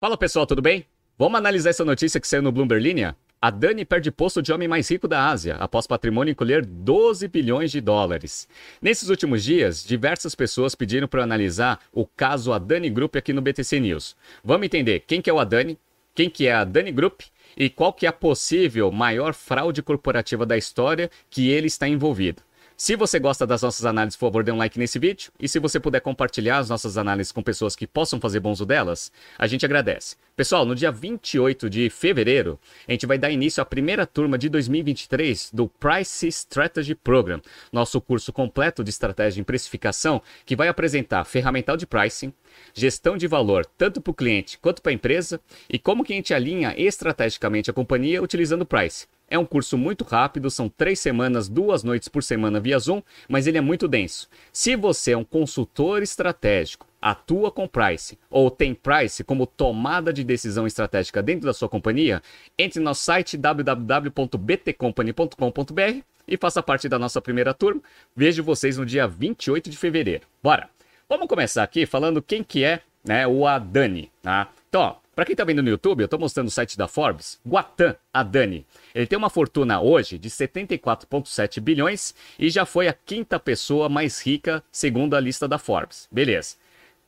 Fala pessoal, tudo bem? Vamos analisar essa notícia que saiu no Bloomberg Linha? A Dani perde posto de homem mais rico da Ásia, após patrimônio encolher 12 bilhões de dólares. Nesses últimos dias, diversas pessoas pediram para analisar o caso Adani Group aqui no BTC News. Vamos entender quem que é o Adani, quem que é a Dani Group e qual que é a possível maior fraude corporativa da história que ele está envolvido. Se você gosta das nossas análises, por favor, dê um like nesse vídeo. E se você puder compartilhar as nossas análises com pessoas que possam fazer bom uso delas, a gente agradece. Pessoal, no dia 28 de fevereiro, a gente vai dar início à primeira turma de 2023 do Price Strategy Program, nosso curso completo de estratégia em precificação, que vai apresentar ferramental de pricing, gestão de valor tanto para o cliente quanto para a empresa e como que a gente alinha estrategicamente a companhia utilizando o price. É um curso muito rápido, são três semanas, duas noites por semana via Zoom, mas ele é muito denso. Se você é um consultor estratégico, atua com Price ou tem Price como tomada de decisão estratégica dentro da sua companhia, entre no nosso site www.btcompany.com.br e faça parte da nossa primeira turma. Vejo vocês no dia 28 de fevereiro. Bora! Vamos começar aqui falando quem que é né, o Adani. Tá? Então, ó, para quem está vendo no YouTube, eu estou mostrando o site da Forbes, Guatan Adani. Ele tem uma fortuna hoje de 74,7 bilhões e já foi a quinta pessoa mais rica segundo a lista da Forbes. Beleza.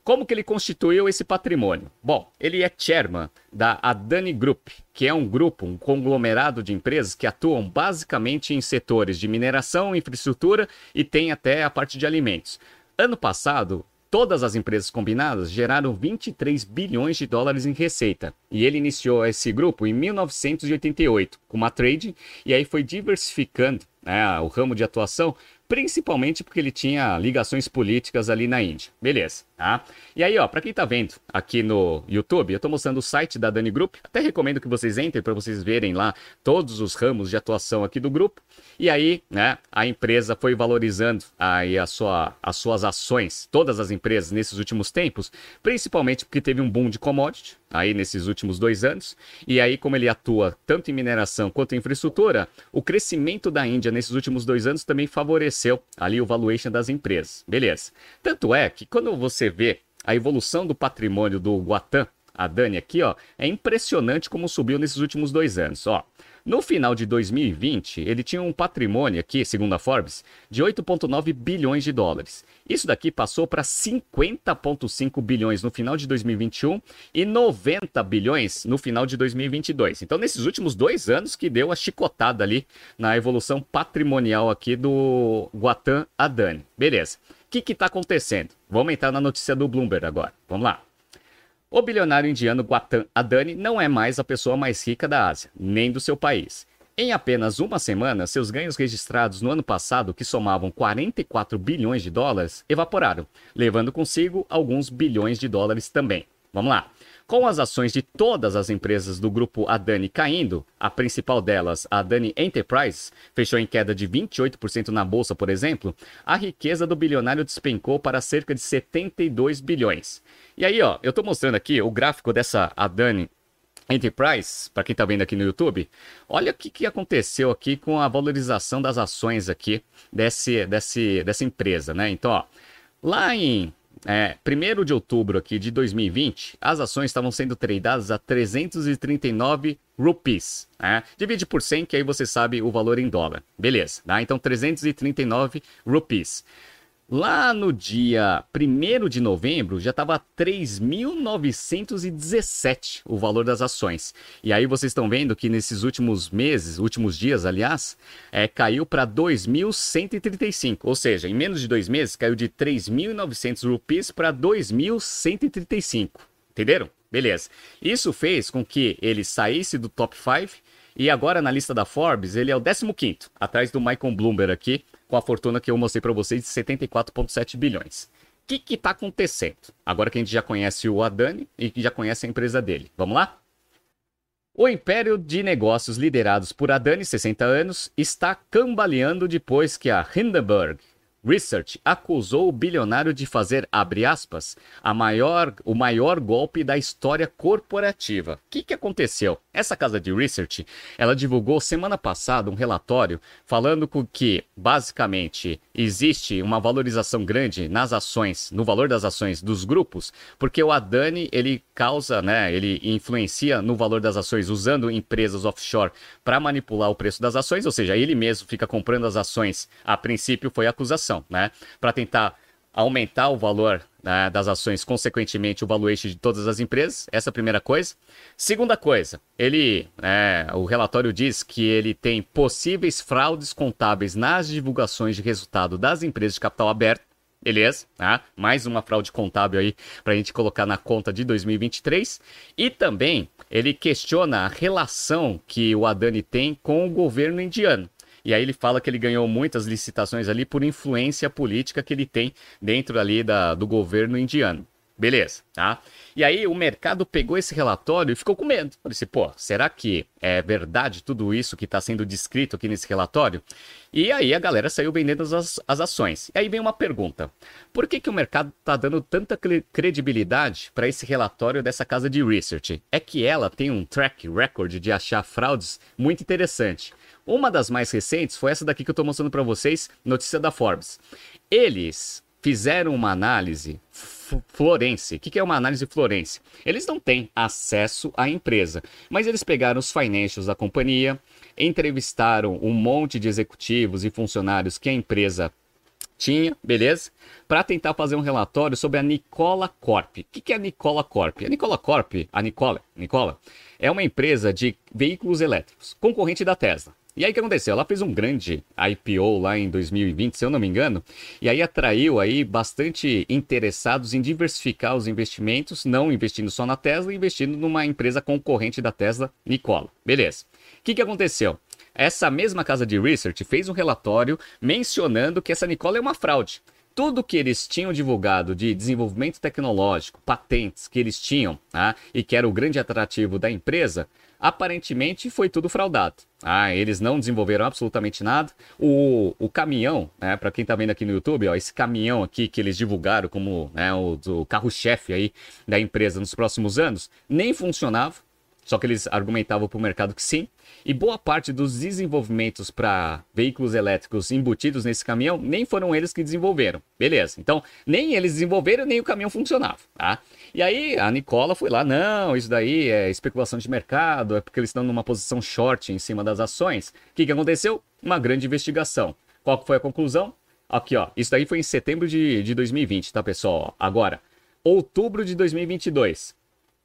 Como que ele constituiu esse patrimônio? Bom, ele é chairman da Adani Group, que é um grupo, um conglomerado de empresas que atuam basicamente em setores de mineração, infraestrutura e tem até a parte de alimentos. Ano passado, Todas as empresas combinadas geraram 23 bilhões de dólares em receita. E ele iniciou esse grupo em 1988 com uma trade e aí foi diversificando né, o ramo de atuação, principalmente porque ele tinha ligações políticas ali na Índia. Beleza, tá? E aí, ó, para quem tá vendo aqui no YouTube, eu tô mostrando o site da Dani Group. Até recomendo que vocês entrem para vocês verem lá todos os ramos de atuação aqui do grupo. E aí, né, a empresa foi valorizando aí a sua, as suas ações, todas as empresas nesses últimos tempos, principalmente porque teve um boom de commodity aí nesses últimos dois anos. E aí, como ele atua tanto em mineração quanto em infraestrutura, o crescimento da Índia nesses últimos dois anos também favoreceu ali o valuation das empresas. Beleza. Tanto é que quando você vê a evolução do patrimônio do Guatan, a Dani aqui, ó, é impressionante como subiu nesses últimos dois anos, ó. No final de 2020, ele tinha um patrimônio aqui, segundo a Forbes, de 8,9 bilhões de dólares. Isso daqui passou para 50,5 bilhões no final de 2021 e 90 bilhões no final de 2022. Então, nesses últimos dois anos que deu a chicotada ali na evolução patrimonial aqui do Guatan Adani. Beleza. O que está acontecendo? Vamos entrar na notícia do Bloomberg agora. Vamos lá. O bilionário indiano Gautam Adani não é mais a pessoa mais rica da Ásia, nem do seu país. Em apenas uma semana, seus ganhos registrados no ano passado, que somavam 44 bilhões de dólares, evaporaram, levando consigo alguns bilhões de dólares também. Vamos lá. Com as ações de todas as empresas do grupo Adani caindo, a principal delas, a Adani Enterprise, fechou em queda de 28% na bolsa, por exemplo, a riqueza do bilionário despencou para cerca de 72 bilhões. E aí, ó, eu estou mostrando aqui o gráfico dessa Adani Enterprise, para quem está vendo aqui no YouTube, olha o que, que aconteceu aqui com a valorização das ações aqui desse, desse, dessa empresa, né? Então, ó, lá em é, 1 de outubro aqui de 2020, as ações estavam sendo tradeadas a 339 rupees. Né? Divide por 100, que aí você sabe o valor em dólar. Beleza, tá? Então 339 rupees. Lá no dia 1 de novembro já estava 3.917 o valor das ações. E aí vocês estão vendo que nesses últimos meses, últimos dias, aliás, é, caiu para 2.135. Ou seja, em menos de dois meses caiu de 3.900 rupees para 2.135. Entenderam? Beleza. Isso fez com que ele saísse do top 5 e agora na lista da Forbes ele é o 15 atrás do Michael Bloomberg aqui com a fortuna que eu mostrei para vocês de 74,7 bilhões. O que está acontecendo? Agora que a gente já conhece o Adani e que já conhece a empresa dele. Vamos lá? O império de negócios liderados por Adani, 60 anos, está cambaleando depois que a Hindenburg Research acusou o bilionário de fazer, abre aspas, a maior, o maior golpe da história corporativa. O que, que aconteceu? Essa casa de research, ela divulgou semana passada um relatório falando que, basicamente, existe uma valorização grande nas ações, no valor das ações dos grupos, porque o Adani, ele causa, né, ele influencia no valor das ações usando empresas offshore para manipular o preço das ações, ou seja, ele mesmo fica comprando as ações. A princípio foi acusação né? Para tentar aumentar o valor né, das ações, consequentemente o valuation de todas as empresas. Essa é a primeira coisa. Segunda coisa, ele, é, o relatório diz que ele tem possíveis fraudes contábeis nas divulgações de resultado das empresas de capital aberto. Beleza, tá? mais uma fraude contábil aí para a gente colocar na conta de 2023. E também ele questiona a relação que o Adani tem com o governo indiano. E aí ele fala que ele ganhou muitas licitações ali por influência política que ele tem dentro ali da, do governo indiano. Beleza, tá? E aí o mercado pegou esse relatório e ficou com medo. Falei assim, pô, será que é verdade tudo isso que está sendo descrito aqui nesse relatório? E aí a galera saiu vendendo as, as ações. E aí vem uma pergunta. Por que, que o mercado está dando tanta credibilidade para esse relatório dessa casa de research? É que ela tem um track record de achar fraudes muito interessante. Uma das mais recentes foi essa daqui que eu estou mostrando para vocês, notícia da Forbes. Eles fizeram uma análise florense. O que é uma análise florense? Eles não têm acesso à empresa, mas eles pegaram os financials da companhia, entrevistaram um monte de executivos e funcionários que a empresa tinha, beleza? Para tentar fazer um relatório sobre a Nicola Corp. O que é a Nicola Corp? A Nicola Corp, a Nicola, Nicola, é uma empresa de veículos elétricos, concorrente da Tesla. E aí o que aconteceu? Ela fez um grande IPO lá em 2020, se eu não me engano, e aí atraiu aí bastante interessados em diversificar os investimentos, não investindo só na Tesla, investindo numa empresa concorrente da Tesla, Nikola. Beleza. O que, que aconteceu? Essa mesma casa de research fez um relatório mencionando que essa Nikola é uma fraude tudo que eles tinham divulgado de desenvolvimento tecnológico, patentes que eles tinham, tá? e que era o grande atrativo da empresa, aparentemente foi tudo fraudado. Ah, eles não desenvolveram absolutamente nada. O, o caminhão, né, para quem está vendo aqui no YouTube, ó, esse caminhão aqui que eles divulgaram como né, o, o carro-chefe aí da empresa nos próximos anos, nem funcionava. Só que eles argumentavam para o mercado que sim. E boa parte dos desenvolvimentos para veículos elétricos embutidos nesse caminhão nem foram eles que desenvolveram. Beleza. Então, nem eles desenvolveram, nem o caminhão funcionava. Tá? E aí a Nicola foi lá, não, isso daí é especulação de mercado, é porque eles estão numa posição short em cima das ações. O que, que aconteceu? Uma grande investigação. Qual foi a conclusão? Aqui, ó. Isso daí foi em setembro de, de 2020, tá, pessoal? Agora, outubro de 2022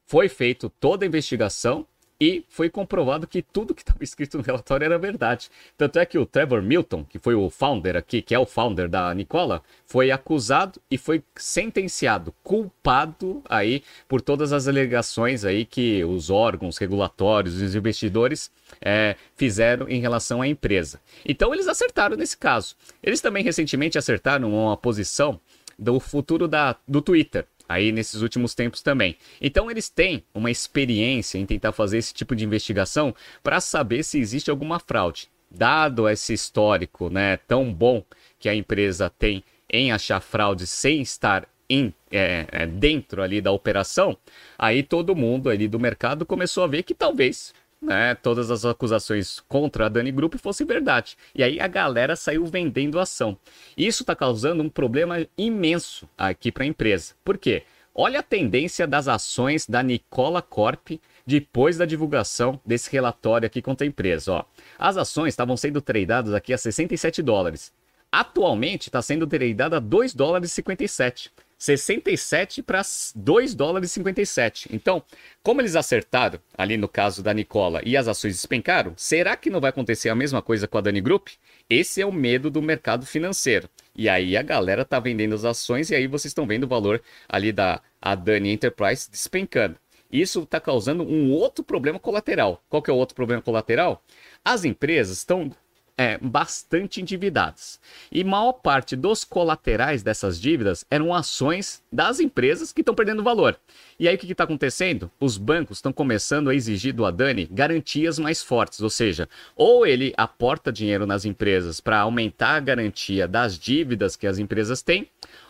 foi feito toda a investigação e foi comprovado que tudo que estava escrito no relatório era verdade. Tanto é que o Trevor Milton, que foi o founder aqui, que é o founder da Nicola, foi acusado e foi sentenciado, culpado aí por todas as alegações aí que os órgãos regulatórios, os investidores é, fizeram em relação à empresa. Então eles acertaram nesse caso. Eles também recentemente acertaram uma posição do futuro da, do Twitter aí nesses últimos tempos também. Então eles têm uma experiência em tentar fazer esse tipo de investigação para saber se existe alguma fraude. Dado esse histórico, né, tão bom que a empresa tem em achar fraude sem estar em, é, é, dentro ali da operação, aí todo mundo ali do mercado começou a ver que talvez né, todas as acusações contra a Dani Group fossem verdade. E aí a galera saiu vendendo ação. Isso está causando um problema imenso aqui para a empresa. Por quê? Olha a tendência das ações da Nicola Corp depois da divulgação desse relatório aqui contra a empresa. Ó. As ações estavam sendo tradeadas aqui a 67 dólares. Atualmente está sendo tradada a 2 dólares e 57. 67 para 2 dólares e 57. Então, como eles acertaram ali no caso da Nicola e as ações despencaram, será que não vai acontecer a mesma coisa com a Dani Group? Esse é o medo do mercado financeiro. E aí a galera tá vendendo as ações e aí vocês estão vendo o valor ali da Dani Enterprise despencando. Isso está causando um outro problema colateral. Qual que é o outro problema colateral? As empresas estão é, bastante endividadas. E maior parte dos colaterais dessas dívidas eram ações das empresas que estão perdendo valor. E aí o que está acontecendo? Os bancos estão começando a exigir do Adani garantias mais fortes, ou seja, ou ele aporta dinheiro nas empresas para aumentar a garantia das dívidas que as empresas têm,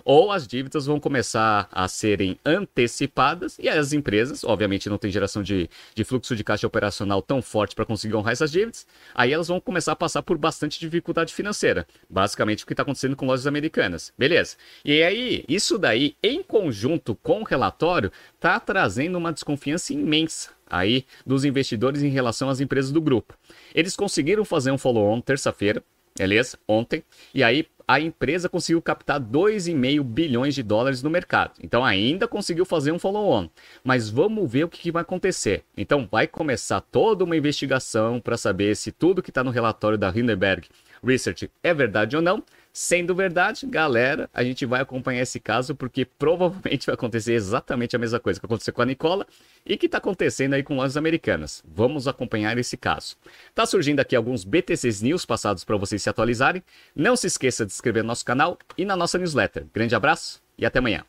ou as dívidas vão começar a serem antecipadas e as empresas, obviamente, não tem geração de, de fluxo de caixa operacional tão forte para conseguir honrar essas dívidas, aí elas vão começar a passar por bastante dificuldade financeira. Basicamente o que está acontecendo com lojas americanas. Beleza. E aí, isso daí, em conjunto com o relatório, está trazendo uma desconfiança imensa aí dos investidores em relação às empresas do grupo. Eles conseguiram fazer um follow-on terça-feira, beleza? Ontem. E aí a empresa conseguiu captar 2,5 bilhões de dólares no mercado. Então ainda conseguiu fazer um follow-on. Mas vamos ver o que, que vai acontecer. Então vai começar toda uma investigação para saber se tudo que está no relatório da Hindenburg Research é verdade ou não. Sendo verdade, galera, a gente vai acompanhar esse caso porque provavelmente vai acontecer exatamente a mesma coisa que aconteceu com a Nicola e que está acontecendo aí com lojas americanas. Vamos acompanhar esse caso. Tá surgindo aqui alguns BTCs News passados para vocês se atualizarem. Não se esqueça de se inscrever no nosso canal e na nossa newsletter. Grande abraço e até amanhã.